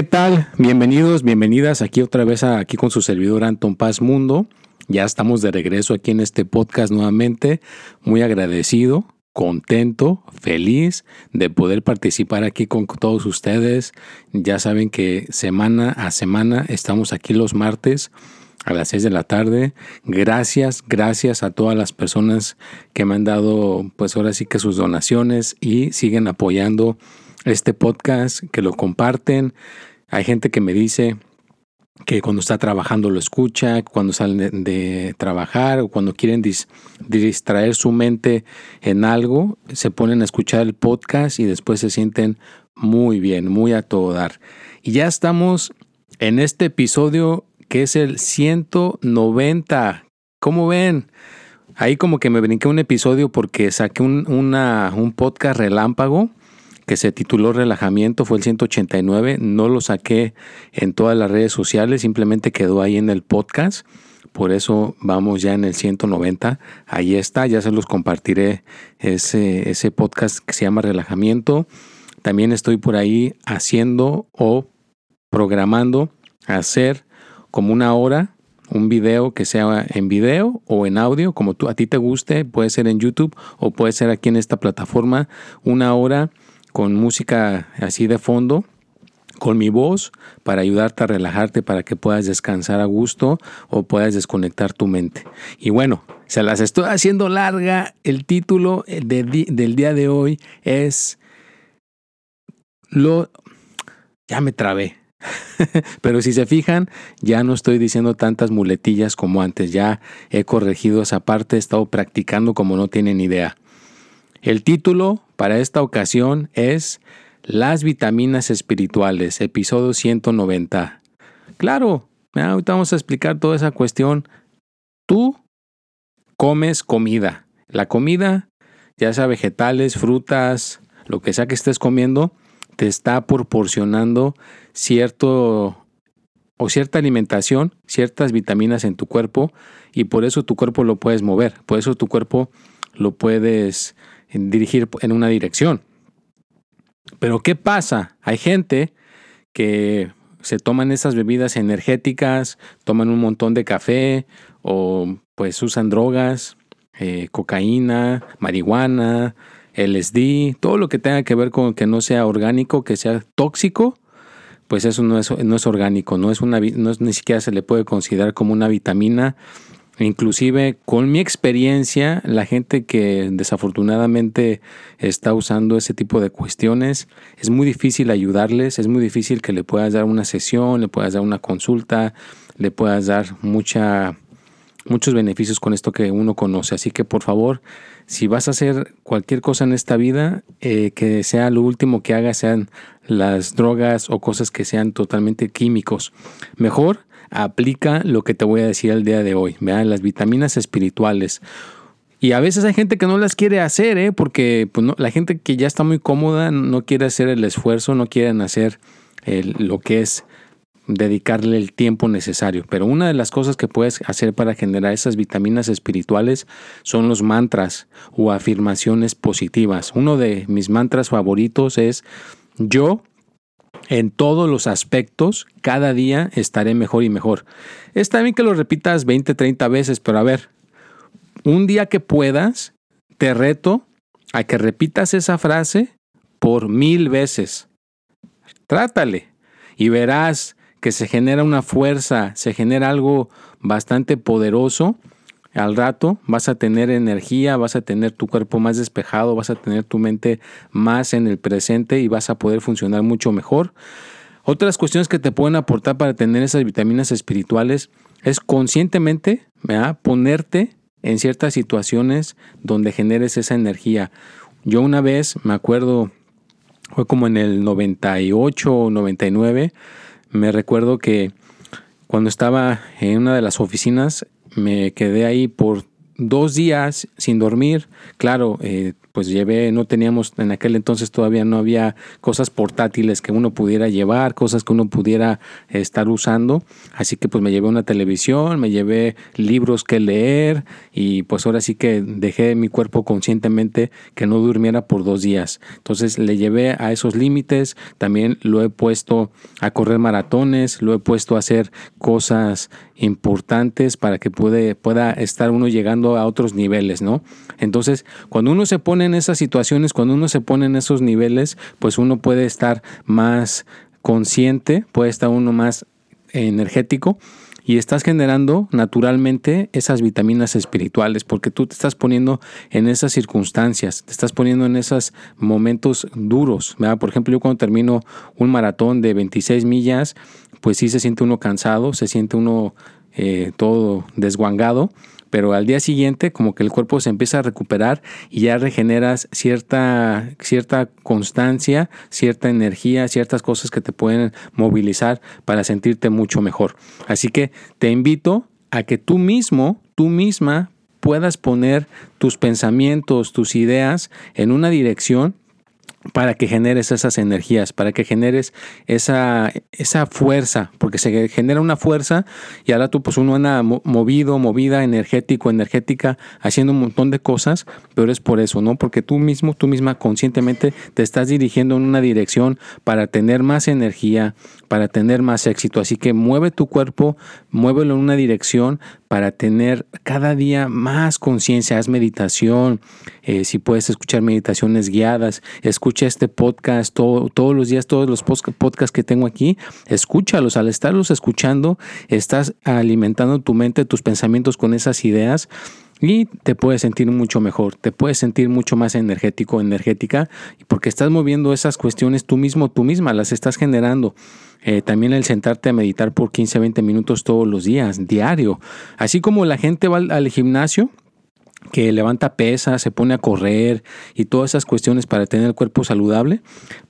¿Qué tal? Bienvenidos, bienvenidas aquí otra vez aquí con su servidor Anton Paz Mundo. Ya estamos de regreso aquí en este podcast nuevamente. Muy agradecido, contento, feliz de poder participar aquí con todos ustedes. Ya saben que semana a semana estamos aquí los martes a las 6 de la tarde. Gracias, gracias a todas las personas que me han dado, pues ahora sí que sus donaciones y siguen apoyando este podcast, que lo comparten. Hay gente que me dice que cuando está trabajando lo escucha, cuando salen de, trabajar o cuando quieren distraer su mente en algo, se ponen a escuchar el podcast y después se sienten muy bien, muy a todo dar. Y ya estamos en este episodio que es el 190. ¿Cómo ven? Ahí como que me brinqué un episodio porque saqué un, un podcast relámpago que se tituló Relajamiento, fue el 189. No lo saqué en todas las redes sociales, simplemente quedó ahí en el podcast. Por eso vamos ya en el 190. Ahí está, ya se los compartiré ese, ese podcast que se llama Relajamiento. También estoy por ahí haciendo o programando hacer como una hora un video que sea en video o en audio, como tú, a ti te guste, puede ser en YouTube o puede ser aquí en esta plataforma, una hora con música así de fondo, con mi voz, para ayudarte a relajarte, para que puedas descansar a gusto o puedas desconectar tu mente. Y bueno, se las estoy haciendo larga. El título del día de hoy es lo... Ya me trabé. Pero si se fijan, ya no estoy diciendo tantas muletillas como antes. Ya he corregido esa parte, he estado practicando como no tienen idea. El título para esta ocasión es Las vitaminas espirituales, episodio 190. Claro, ahorita vamos a explicar toda esa cuestión. Tú comes comida. La comida, ya sea vegetales, frutas, lo que sea que estés comiendo, te está proporcionando cierto o cierta alimentación, ciertas vitaminas en tu cuerpo y por eso tu cuerpo lo puedes mover, por eso tu cuerpo lo puedes dirigir en una dirección. Pero ¿qué pasa? Hay gente que se toman esas bebidas energéticas, toman un montón de café o pues usan drogas, eh, cocaína, marihuana, LSD, todo lo que tenga que ver con que no sea orgánico, que sea tóxico, pues eso no es, no es orgánico, no es una, no es, ni siquiera se le puede considerar como una vitamina Inclusive con mi experiencia, la gente que desafortunadamente está usando ese tipo de cuestiones, es muy difícil ayudarles, es muy difícil que le puedas dar una sesión, le puedas dar una consulta, le puedas dar mucha, muchos beneficios con esto que uno conoce. Así que por favor, si vas a hacer cualquier cosa en esta vida, eh, que sea lo último que hagas sean las drogas o cosas que sean totalmente químicos. Mejor aplica lo que te voy a decir el día de hoy, vean las vitaminas espirituales. Y a veces hay gente que no las quiere hacer, ¿eh? porque pues, la gente que ya está muy cómoda no quiere hacer el esfuerzo, no quieren hacer lo que es dedicarle el tiempo necesario. Pero una de las cosas que puedes hacer para generar esas vitaminas espirituales son los mantras o afirmaciones positivas. Uno de mis mantras favoritos es yo en todos los aspectos, cada día estaré mejor y mejor. Está bien que lo repitas 20, 30 veces, pero a ver, un día que puedas, te reto a que repitas esa frase por mil veces. Trátale y verás que se genera una fuerza, se genera algo bastante poderoso al rato vas a tener energía, vas a tener tu cuerpo más despejado, vas a tener tu mente más en el presente y vas a poder funcionar mucho mejor. Otras cuestiones que te pueden aportar para tener esas vitaminas espirituales es conscientemente ponerte en ciertas situaciones donde generes esa energía. Yo una vez, me acuerdo, fue como en el 98 o 99, me recuerdo que cuando estaba en una de las oficinas, me quedé ahí por dos días sin dormir. Claro, eh, pues llevé, no teníamos, en aquel entonces todavía no había cosas portátiles que uno pudiera llevar, cosas que uno pudiera estar usando. Así que pues me llevé una televisión, me llevé libros que leer y pues ahora sí que dejé mi cuerpo conscientemente que no durmiera por dos días. Entonces le llevé a esos límites, también lo he puesto a correr maratones, lo he puesto a hacer cosas importantes para que puede, pueda estar uno llegando a otros niveles, ¿no? Entonces, cuando uno se pone en esas situaciones, cuando uno se pone en esos niveles, pues uno puede estar más consciente, puede estar uno más energético y estás generando naturalmente esas vitaminas espirituales porque tú te estás poniendo en esas circunstancias, te estás poniendo en esos momentos duros. Por ejemplo, yo cuando termino un maratón de 26 millas, pues sí se siente uno cansado, se siente uno eh, todo desguangado, pero al día siguiente como que el cuerpo se empieza a recuperar y ya regeneras cierta, cierta constancia, cierta energía, ciertas cosas que te pueden movilizar para sentirte mucho mejor. Así que te invito a que tú mismo, tú misma puedas poner tus pensamientos, tus ideas en una dirección para que generes esas energías, para que generes esa, esa fuerza, porque se genera una fuerza y ahora tú pues uno anda movido, movida, energético, energética, haciendo un montón de cosas, pero es por eso, ¿no? Porque tú mismo, tú misma conscientemente te estás dirigiendo en una dirección para tener más energía, para tener más éxito. Así que mueve tu cuerpo, muévelo en una dirección para tener cada día más conciencia, haz meditación, eh, si puedes escuchar meditaciones guiadas, escucha este podcast todos los días, todos los podcasts que tengo aquí, escúchalos, al estarlos escuchando, estás alimentando tu mente, tus pensamientos con esas ideas y te puedes sentir mucho mejor, te puedes sentir mucho más energético, energética, porque estás moviendo esas cuestiones tú mismo, tú misma, las estás generando. Eh, también el sentarte a meditar por 15, 20 minutos todos los días, diario. Así como la gente va al, gimnasio, que levanta pesas, se pone a correr y todas esas cuestiones para tener el cuerpo saludable,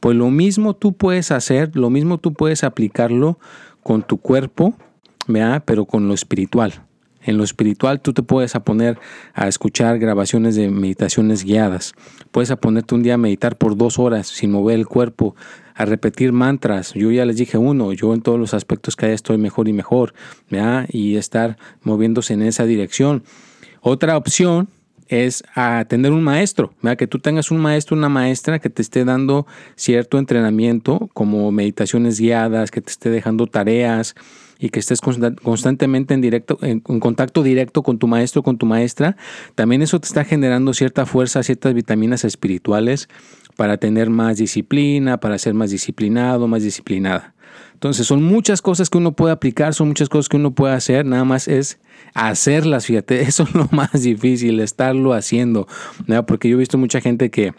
pues lo mismo tú puedes hacer, lo mismo tú puedes aplicarlo con tu cuerpo, pero con lo espiritual. En lo espiritual tú te puedes poner a escuchar grabaciones de meditaciones guiadas. Puedes a ponerte un día a meditar por dos horas sin mover el cuerpo, a repetir mantras. Yo ya les dije uno, yo en todos los aspectos que hay estoy mejor y mejor, y estar moviéndose en esa dirección. Otra opción es tener un maestro, que tú tengas un maestro, una maestra que te esté dando cierto entrenamiento, como meditaciones guiadas, que te esté dejando tareas y que estés constantemente en, directo, en, contacto directo con tu maestro, con tu maestra. También eso te está generando cierta fuerza, ciertas vitaminas espirituales para tener más disciplina, para ser más disciplinado, más disciplinada. Entonces son muchas cosas que uno puede aplicar, son muchas cosas que uno puede hacer, nada más es hacerlas, fíjate, eso es lo más difícil, estarlo haciendo, porque yo he visto mucha gente que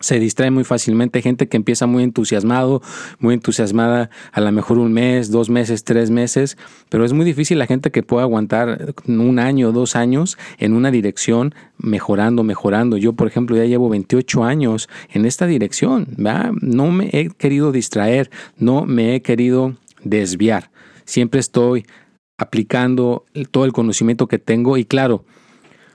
se distrae muy fácilmente, gente que empieza muy entusiasmado, muy entusiasmada, a lo mejor un mes, dos meses, tres meses, pero es muy difícil la gente que pueda aguantar un año, dos años en una dirección mejorando, mejorando. Yo, por ejemplo, ya llevo 28 años en esta dirección, no me he querido distraer, no me he querido desviar, siempre estoy aplicando todo el conocimiento que tengo y claro,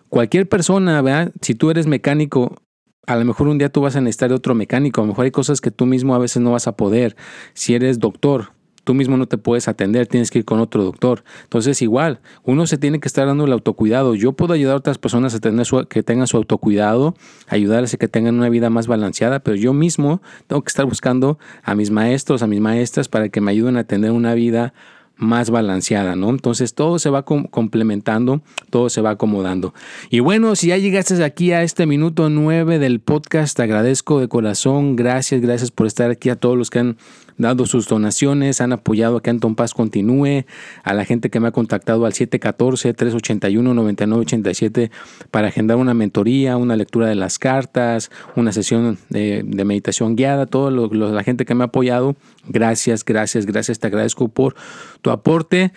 cualquier persona, si tú eres mecánico, a lo mejor un día tú vas a necesitar otro mecánico, a lo mejor hay cosas que tú mismo a veces no vas a poder. Si eres doctor, tú mismo no te puedes atender, tienes que ir con otro doctor. Entonces igual, uno se tiene que estar dando el autocuidado. Yo puedo ayudar a otras personas a tener que tengan su autocuidado, ayudarles a que tengan una vida más balanceada, pero yo mismo tengo que estar buscando a mis maestros, a mis maestras para que me ayuden a tener una vida más balanceada, ¿no? Entonces todo se va complementando, todo se va acomodando. Y bueno, si ya llegaste aquí a este minuto 9 del podcast, te agradezco de corazón, gracias, gracias por estar aquí a todos los que han dado sus donaciones, han apoyado a que Anton Paz continúe, a la gente que me ha contactado al 714-381-9987 para agendar una mentoría, una lectura de las cartas, una sesión de, meditación guiada, toda la gente que me ha apoyado, gracias, gracias, gracias, te agradezco por tu aporte.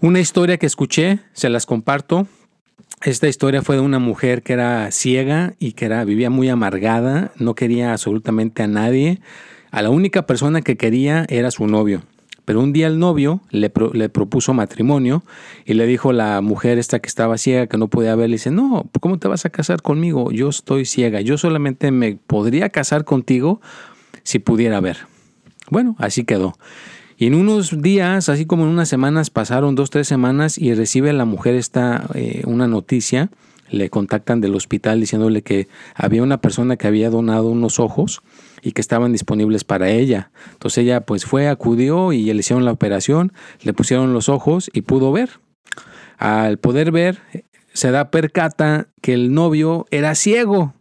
Una historia que escuché, se las comparto. Esta historia fue de una mujer que era ciega y que era, vivía muy amargada, no quería absolutamente a nadie. A la única persona que quería era su novio. Pero un día el novio le, le, propuso matrimonio y le dijo la mujer esta que estaba ciega, que no podía ver, le dice, no, ¿cómo te vas a casar conmigo? Yo estoy ciega, yo solamente me podría casar contigo si pudiera ver. Bueno, así quedó. Y en unos días, así como en unas semanas, pasaron dos, tres semanas y recibe la mujer esta eh, una noticia, le contactan del hospital diciéndole que había una persona que había donado unos ojos y que estaban disponibles para ella. Entonces ella pues fue, acudió y le hicieron la operación, le pusieron los ojos y pudo ver. Al poder ver, se da percata que el novio era ciego.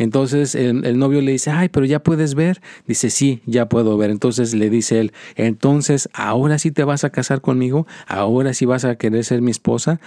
Entonces el, novio le dice, ay, pero ya puedes ver. Dice, sí, ya puedo ver. Entonces le dice él, entonces ahora sí te vas a casar conmigo, ahora sí vas a querer ser mi esposa.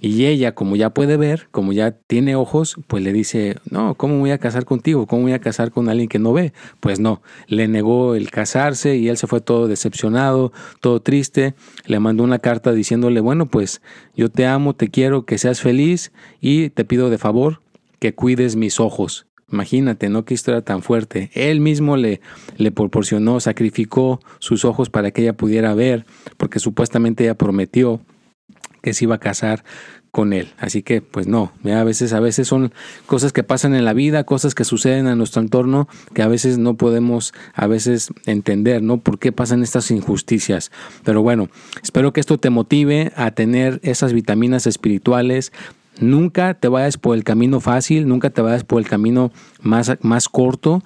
Y ella, como ya puede ver, como ya tiene ojos, pues le dice, no, ¿cómo voy a casar contigo? ¿Cómo voy a casar con alguien que no ve? Pues no, le negó el casarse y él se fue todo decepcionado, todo triste. Le mandó una carta diciéndole, bueno, pues yo te amo, te quiero, que seas feliz y te pido de favor que cuides mis ojos. Imagínate, ¿no? Qué historia tan fuerte. Él mismo le, le proporcionó, sacrificó sus ojos para que ella pudiera ver, porque supuestamente ella prometió que se iba a casar con él. Así que, pues no, a veces, a veces son cosas que pasan en la vida, cosas que suceden a nuestro entorno que a veces no podemos a veces entender, ¿no? ¿Por qué pasan estas injusticias? Pero bueno, espero que esto te motive a tener esas vitaminas espirituales, Nunca te vayas por el camino fácil, nunca te vayas por el camino más, más corto.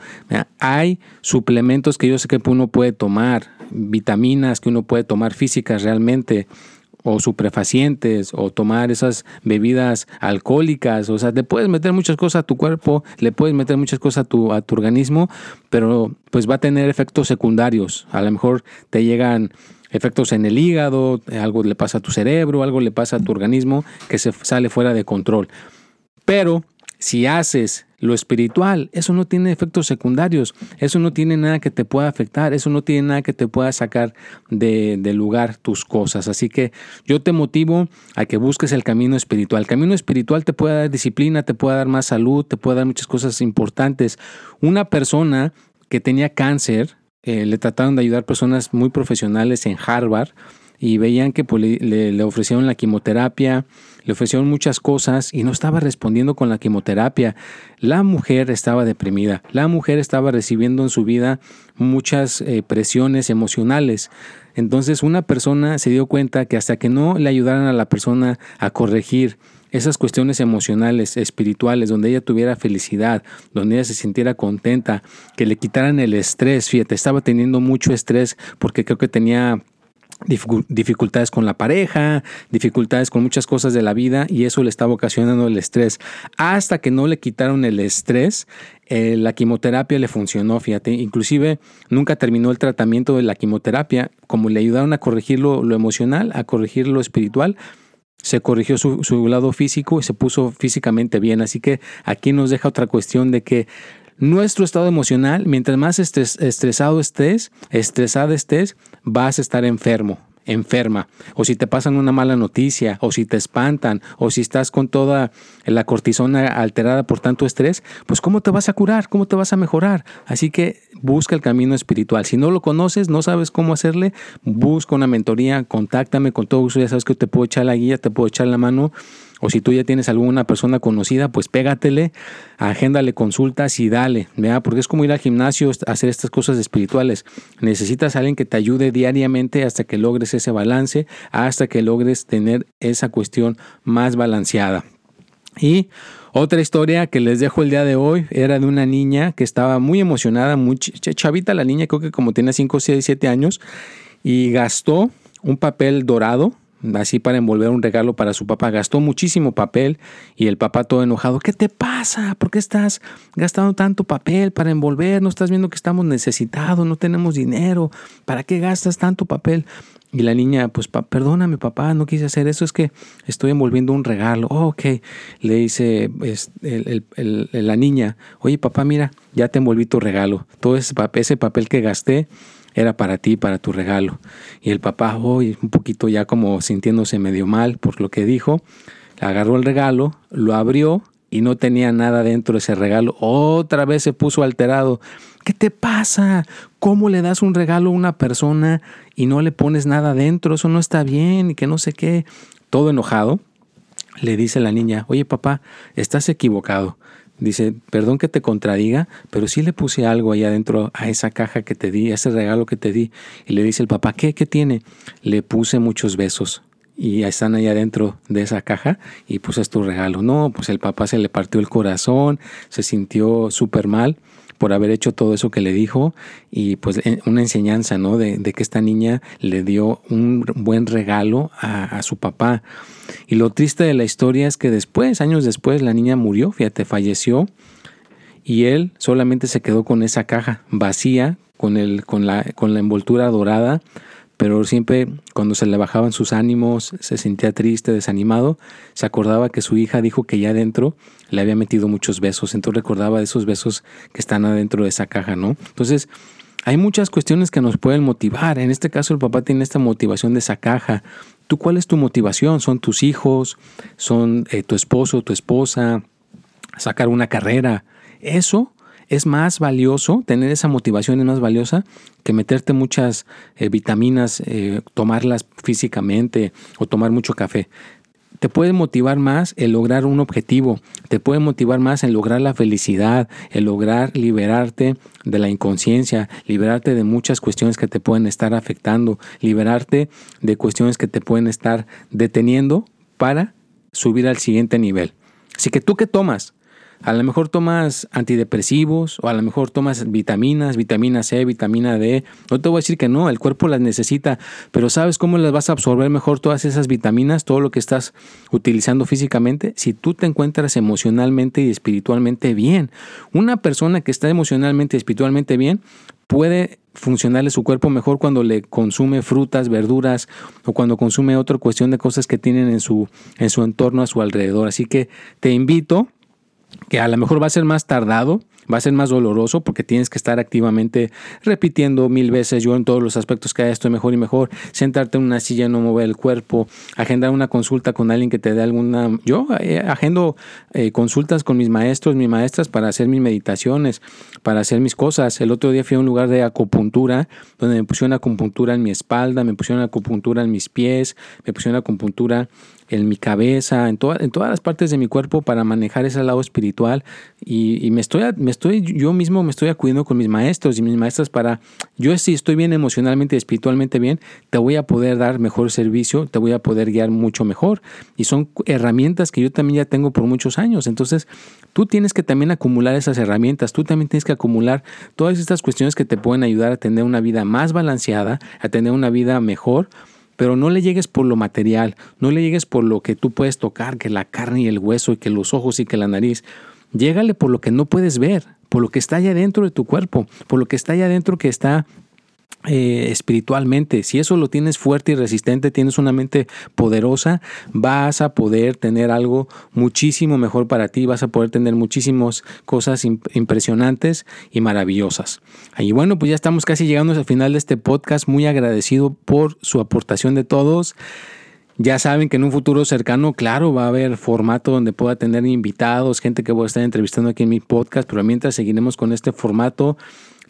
Hay suplementos que yo sé que uno puede tomar, vitaminas que uno puede tomar físicas realmente, o suprefacientes, o tomar esas bebidas alcohólicas. O sea, le puedes meter muchas cosas a tu cuerpo, le puedes meter muchas cosas a tu, a tu organismo, pero pues va a tener efectos secundarios. A lo mejor te llegan efectos en el hígado, algo le pasa a tu cerebro, algo le pasa a tu organismo que se sale fuera de control. Pero si haces lo espiritual, eso no tiene efectos secundarios, eso no tiene nada que te pueda afectar, eso no tiene nada que te pueda sacar de, lugar tus cosas. Así que yo te motivo a que busques el camino espiritual. El camino espiritual te puede dar disciplina, te puede dar más salud, te puede dar muchas cosas importantes. Una persona que tenía cáncer, eh, le trataron de ayudar personas muy profesionales en Harvard y veían que pues, le, ofrecieron la quimioterapia, le ofrecieron muchas cosas y no estaba respondiendo con la quimioterapia. La mujer estaba deprimida, la mujer estaba recibiendo en su vida muchas eh, presiones emocionales. Entonces una persona se dio cuenta que hasta que no le ayudaran a la persona a corregir esas cuestiones emocionales, espirituales, donde ella tuviera felicidad, donde ella se sintiera contenta, que le quitaran el estrés. Fíjate, estaba teniendo mucho estrés porque creo que tenía dificultades con la pareja, dificultades con muchas cosas de la vida y eso le estaba ocasionando el estrés. Hasta que no le quitaron el estrés, eh, la quimioterapia le funcionó, fíjate. Inclusive nunca terminó el tratamiento de la quimioterapia, como le ayudaron a corregir lo, lo emocional, a corregir lo espiritual, se corrigió su, lado físico y se puso físicamente bien. Así que aquí nos deja otra cuestión de que nuestro estado emocional, mientras más estresado estés, estresada estés, vas a estar enfermo enferma, o si te pasan una mala noticia, o si te espantan, o si estás con toda la cortisona alterada por tanto estrés, pues ¿cómo te vas a curar? ¿Cómo te vas a mejorar? Así que busca el camino espiritual. Si no lo conoces, no sabes cómo hacerle, busca una mentoría, contáctame con todo gusto, ya sabes que te puedo echar la guía, te puedo echar la mano o si tú ya tienes alguna persona conocida, pues pégatele, agéndale consultas y dale, ¿verdad? Porque es como ir al gimnasio hacer estas cosas espirituales. Necesitas a alguien que te ayude diariamente hasta que logres ese balance, hasta que logres tener esa cuestión más balanceada. Y otra historia que les dejo el día de hoy era de una niña que estaba muy emocionada, muy chavita la niña, creo que como tenía 5, 6, 7 años, y gastó un papel dorado así para envolver un regalo para su papá. Gastó muchísimo papel y el papá todo enojado. ¿Qué te pasa? ¿Por qué estás gastando tanto papel para envolver? ¿No estás viendo que estamos necesitados? No tenemos dinero. ¿Para qué gastas tanto papel? Y la niña, pues perdóname papá, no quise hacer eso, es que estoy envolviendo un regalo. Oh, ok, le dice la niña, oye papá, mira, ya te envolví tu regalo. Todo ese ese papel que gasté era para ti, para tu regalo. Y el papá, hoy un poquito ya como sintiéndose medio mal por lo que dijo, agarró el regalo, lo abrió y no tenía nada dentro de ese regalo. Otra vez se puso alterado. ¿Qué te pasa? ¿Cómo le das un regalo a una persona y no le pones nada dentro? Eso no está bien y que no sé qué. Todo enojado, le dice la niña, oye papá, estás equivocado. Dice, perdón que te contradiga, pero sí le puse algo ahí adentro a esa caja que te di, a ese regalo que te di. Y le dice el papá, ¿qué? ¿Qué tiene? Le puse muchos besos. Y están ahí adentro de esa caja y puse tu regalo. No, pues el papá se le partió el corazón, se sintió súper mal por haber hecho todo eso que le dijo y pues una enseñanza, ¿no? De, que esta niña le dio un buen regalo a, a su papá. Y lo triste de la historia es que después, años después, la niña murió, fíjate, falleció y él solamente se quedó con esa caja vacía, con, el, con, la, con la envoltura dorada, pero siempre cuando se le bajaban sus ánimos, se sentía triste, desanimado, se acordaba que su hija dijo que ya adentro le había metido muchos besos, entonces recordaba esos besos que están adentro de esa caja, ¿no? Entonces, hay muchas cuestiones que nos pueden motivar. En este caso, el papá tiene esta motivación de esa caja, ¿Tú cuál es tu motivación? ¿Son tus hijos? ¿Son eh, tu esposo, tu esposa? ¿Sacar una carrera? Eso es más valioso, tener esa motivación es más valiosa que meterte muchas eh, vitaminas, eh, tomarlas físicamente o tomar mucho café te puede motivar más el lograr un objetivo, te puede motivar más en lograr la felicidad, el lograr liberarte de la inconsciencia, liberarte de muchas cuestiones que te pueden estar afectando, liberarte de cuestiones que te pueden estar deteniendo para subir al siguiente nivel. Así que tú qué tomas? A lo mejor tomas antidepresivos o a lo mejor tomas vitaminas, vitamina C, vitamina D. No te voy a decir que no, el cuerpo las necesita, pero ¿sabes cómo las vas a absorber mejor todas esas vitaminas, todo lo que estás utilizando físicamente? Si tú te encuentras emocionalmente y espiritualmente bien. Una persona que está emocionalmente y espiritualmente bien puede funcionarle su cuerpo mejor cuando le consume frutas, verduras o cuando consume otra cuestión de cosas que tienen en su, en su entorno a su alrededor. Así que te invito que a lo mejor va a ser más tardado, va a ser más doloroso porque tienes que estar activamente repitiendo mil veces. Yo en todos los aspectos que estoy mejor y mejor, sentarte en una silla, no mover el cuerpo, agendar una consulta con alguien que te dé alguna... Yo eh, agendo eh, consultas con mis maestros, mis maestras para hacer mis meditaciones, para hacer mis cosas. El otro día fui a un lugar de acupuntura donde me pusieron acupuntura en mi espalda, me pusieron acupuntura en mis pies, me pusieron acupuntura en mi cabeza, en, en todas las partes de mi cuerpo para manejar ese lado espiritual. Y, me, estoy, estoy, yo mismo me estoy acudiendo con mis maestros y mis maestras para, yo si estoy bien emocionalmente espiritualmente bien, te voy a poder dar mejor servicio, te voy a poder guiar mucho mejor y son herramientas que yo también ya tengo por muchos años, entonces tú tienes que también acumular esas herramientas, tú también tienes que acumular todas estas cuestiones que te pueden ayudar a tener una vida más balanceada, a tener una vida mejor, pero no le llegues por lo material, no le llegues por lo que tú puedes tocar, que la carne y el hueso y que los ojos y que la nariz. Llégale por lo que no puedes ver, por lo que está allá dentro de tu cuerpo, por lo que está allá dentro que está eh, espiritualmente. Si eso lo tienes fuerte y resistente, tienes una mente poderosa, vas a poder tener algo muchísimo mejor para ti, vas a poder tener muchísimas cosas impresionantes y maravillosas. Y bueno, pues ya estamos casi llegando al final de este podcast, muy agradecido por su aportación de todos. Ya saben que en un futuro cercano, claro, va a haber formato donde pueda tener invitados, gente que voy a estar entrevistando aquí en mi podcast, pero mientras seguiremos con este formato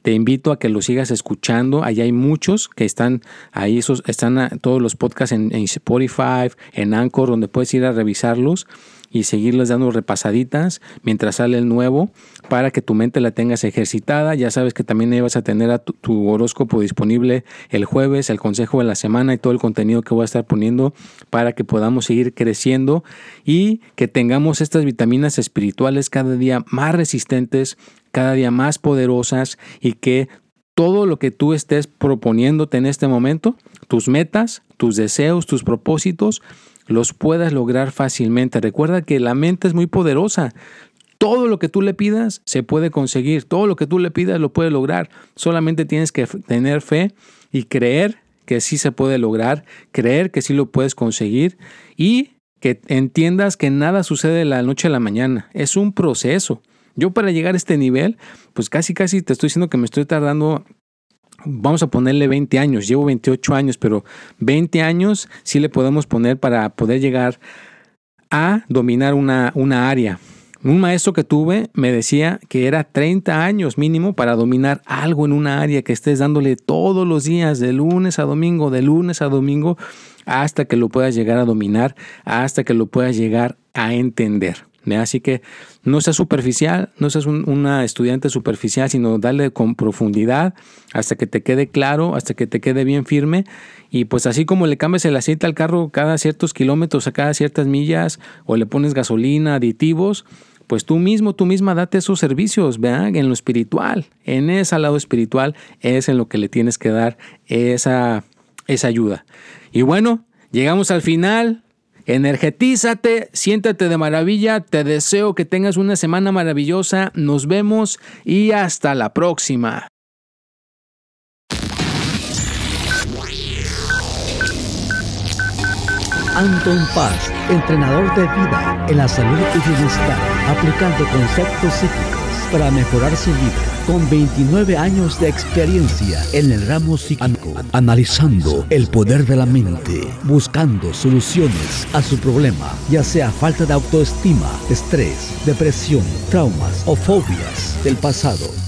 te invito a que lo sigas escuchando. Allá hay muchos que están ahí, esos, están todos los podcasts en, en Spotify, en Anchor, donde puedes ir a revisarlos y seguirles dando repasaditas mientras sale el nuevo para que tu mente la tengas ejercitada. Ya sabes que también ahí vas a tener a tu, tu, horóscopo disponible el jueves, el consejo de la semana y todo el contenido que voy a estar poniendo para que podamos seguir creciendo y que tengamos estas vitaminas espirituales cada día más resistentes, cada día más poderosas y que todo lo que tú estés proponiéndote en este momento, tus metas, tus deseos, tus propósitos, los puedas lograr fácilmente. Recuerda que la mente es muy poderosa. Todo lo que tú le pidas se puede conseguir. Todo lo que tú le pidas lo puede lograr. Solamente tienes que tener fe y creer que sí se puede lograr, creer que sí lo puedes conseguir y que entiendas que nada sucede de la noche a la mañana. Es un proceso. Yo para llegar a este nivel, pues casi casi te estoy diciendo que me estoy tardando vamos a ponerle 20 años, llevo 28 años, pero 20 años sí le podemos poner para poder llegar a dominar una, una área. Un maestro que tuve me decía que era 30 años mínimo para dominar algo en una área que estés dándole todos los días, de lunes a domingo, de lunes a domingo, hasta que lo puedas llegar a dominar, hasta que lo puedas llegar a entender. Así que no seas superficial, no seas una estudiante superficial, sino dale con profundidad hasta que te quede claro, hasta que te quede bien firme. Y pues así como le cambias el aceite al carro cada ciertos kilómetros, a cada ciertas millas, o le pones gasolina, aditivos, pues tú mismo, tú misma date esos servicios, vean, en lo espiritual, en ese lado espiritual es en lo que le tienes que dar esa, esa ayuda. Y bueno, llegamos al final, Energetízate, siéntate de maravilla, te deseo que tengas una semana maravillosa, nos vemos y hasta la próxima. Anton Paz, entrenador de vida en la salud y bienestar, aplicando conceptos psíquicos para mejorar su vida con 29 años de experiencia en el ramo psíquico, analizando el poder de la mente, buscando soluciones a su problema, ya sea falta de autoestima, estrés, depresión, traumas o fobias del pasado.